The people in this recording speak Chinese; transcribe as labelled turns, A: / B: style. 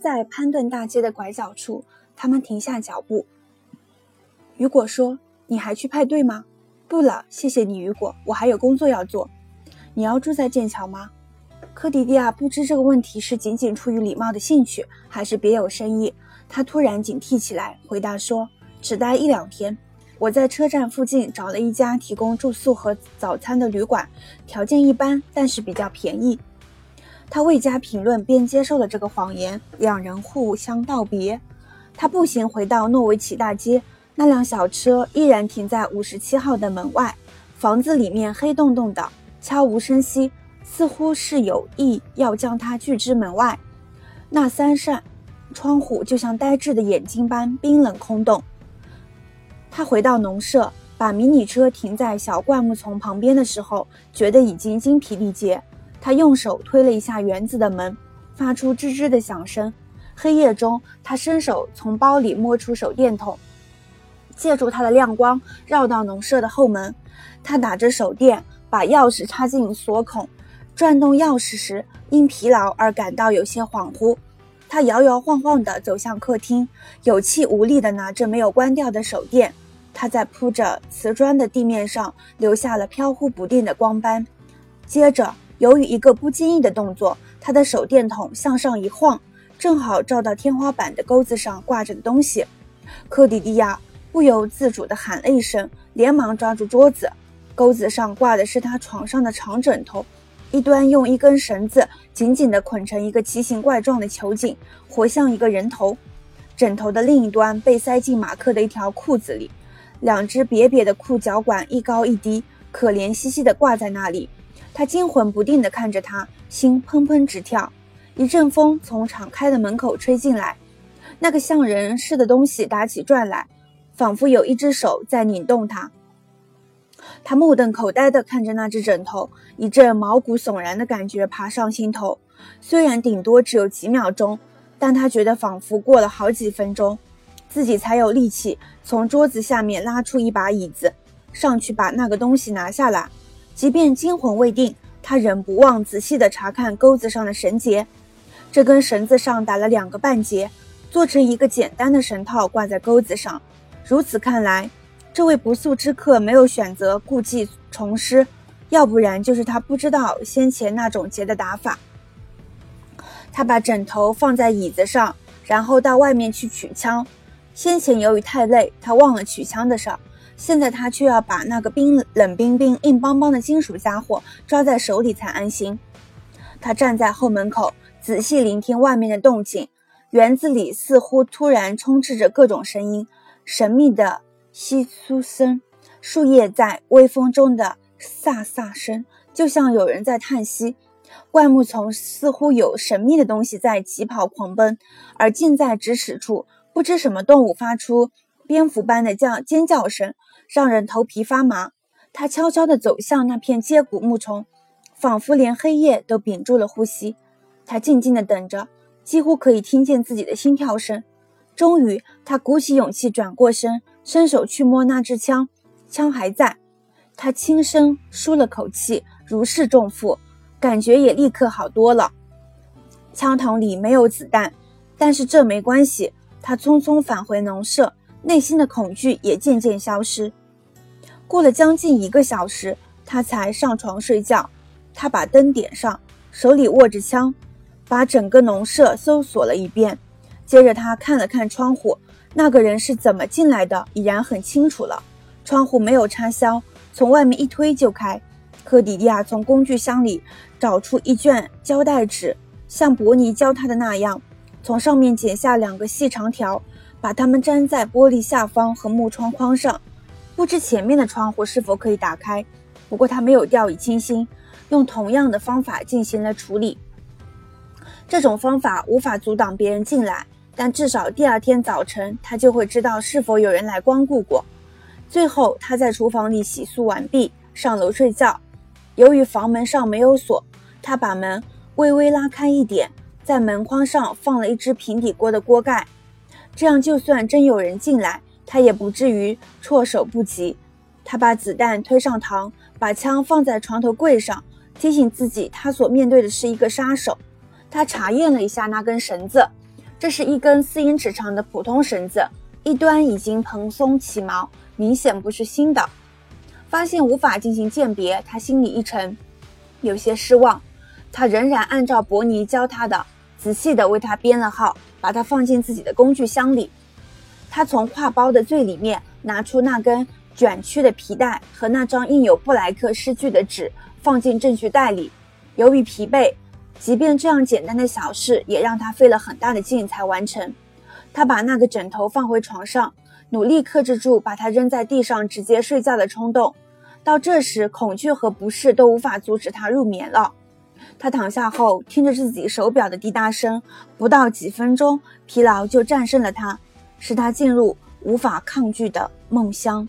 A: 在潘顿大街的拐角处，他们停下脚步。雨果说：“你还去派对吗？”“不了，谢谢你，雨果，我还有工作要做。”“你要住在剑桥吗？”科迪蒂亚不知这个问题是仅仅出于礼貌的兴趣，还是别有深意。他突然警惕起来，回答说：“只待一两天。我在车站附近找了一家提供住宿和早餐的旅馆，条件一般，但是比较便宜。”他未加评论，便接受了这个谎言。两人互相道别。他步行回到诺维奇大街，那辆小车依然停在五十七号的门外。房子里面黑洞洞的，悄无声息，似乎是有意要将他拒之门外。那三扇窗户就像呆滞的眼睛般冰冷空洞。他回到农舍，把迷你车停在小灌木丛旁边的时候，觉得已经精疲力竭。他用手推了一下园子的门，发出吱吱的响声。黑夜中，他伸手从包里摸出手电筒，借助它的亮光绕到农舍的后门。他打着手电，把钥匙插进锁孔，转动钥匙时因疲劳而感到有些恍惚。他摇摇晃晃地走向客厅，有气无力地拿着没有关掉的手电。他在铺着瓷砖的地面上留下了飘忽不定的光斑。接着。由于一个不经意的动作，他的手电筒向上一晃，正好照到天花板的钩子上挂着的东西。科迪迪亚不由自主地喊了一声，连忙抓住桌子。钩子上挂的是他床上的长枕头，一端用一根绳子紧紧地捆成一个奇形怪状的球颈，活像一个人头。枕头的另一端被塞进马克的一条裤子里，两只瘪瘪的裤脚管一高一低，可怜兮兮地挂在那里。他惊魂不定地看着他，心砰砰直跳。一阵风从敞开的门口吹进来，那个像人似的东西打起转来，仿佛有一只手在拧动它。他目瞪口呆地看着那只枕头，一阵毛骨悚然的感觉爬上心头。虽然顶多只有几秒钟，但他觉得仿佛过了好几分钟，自己才有力气从桌子下面拉出一把椅子，上去把那个东西拿下来。即便惊魂未定，他仍不忘仔细地查看钩子上的绳结。这根绳子上打了两个半结，做成一个简单的绳套挂在钩子上。如此看来，这位不速之客没有选择故技重施，要不然就是他不知道先前那种结的打法。他把枕头放在椅子上，然后到外面去取枪。先前由于太累，他忘了取枪的事儿。现在他却要把那个冰冷冰冰、硬邦邦的金属家伙抓在手里才安心。他站在后门口，仔细聆听外面的动静。园子里似乎突然充斥着各种声音，神秘的窸窣声，树叶在微风中的飒飒声，就像有人在叹息。灌木丛似乎有神秘的东西在疾跑狂奔，而近在咫尺处，不知什么动物发出蝙蝠般的叫尖叫声。让人头皮发麻。他悄悄地走向那片接骨木丛，仿佛连黑夜都屏住了呼吸。他静静地等着，几乎可以听见自己的心跳声。终于，他鼓起勇气转过身，伸手去摸那支枪，枪还在。他轻声舒了口气，如释重负，感觉也立刻好多了。枪筒里没有子弹，但是这没关系。他匆匆返回农舍，内心的恐惧也渐渐消失。过了将近一个小时，他才上床睡觉。他把灯点上，手里握着枪，把整个农舍搜索了一遍。接着，他看了看窗户，那个人是怎么进来的，已然很清楚了。窗户没有插销，从外面一推就开。科迪亚从工具箱里找出一卷胶带纸，像伯尼教他的那样，从上面剪下两个细长条，把它们粘在玻璃下方和木窗框上。不知前面的窗户是否可以打开，不过他没有掉以轻心，用同样的方法进行了处理。这种方法无法阻挡别人进来，但至少第二天早晨他就会知道是否有人来光顾过。最后，他在厨房里洗漱完毕，上楼睡觉。由于房门上没有锁，他把门微微拉开一点，在门框上放了一只平底锅的锅盖，这样就算真有人进来。他也不至于措手不及。他把子弹推上膛，把枪放在床头柜上，提醒自己他所面对的是一个杀手。他查验了一下那根绳子，这是一根四英尺长的普通绳子，一端已经蓬松起毛，明显不是新的。发现无法进行鉴别，他心里一沉，有些失望。他仍然按照伯尼教他的，仔细地为他编了号，把它放进自己的工具箱里。他从挎包的最里面拿出那根卷曲的皮带和那张印有布莱克诗句的纸，放进证据袋里。由于疲惫，即便这样简单的小事也让他费了很大的劲才完成。他把那个枕头放回床上，努力克制住把它扔在地上直接睡觉的冲动。到这时，恐惧和不适都无法阻止他入眠了。他躺下后，听着自己手表的滴答声，不到几分钟，疲劳就战胜了他，使他进入无法抗拒的梦乡。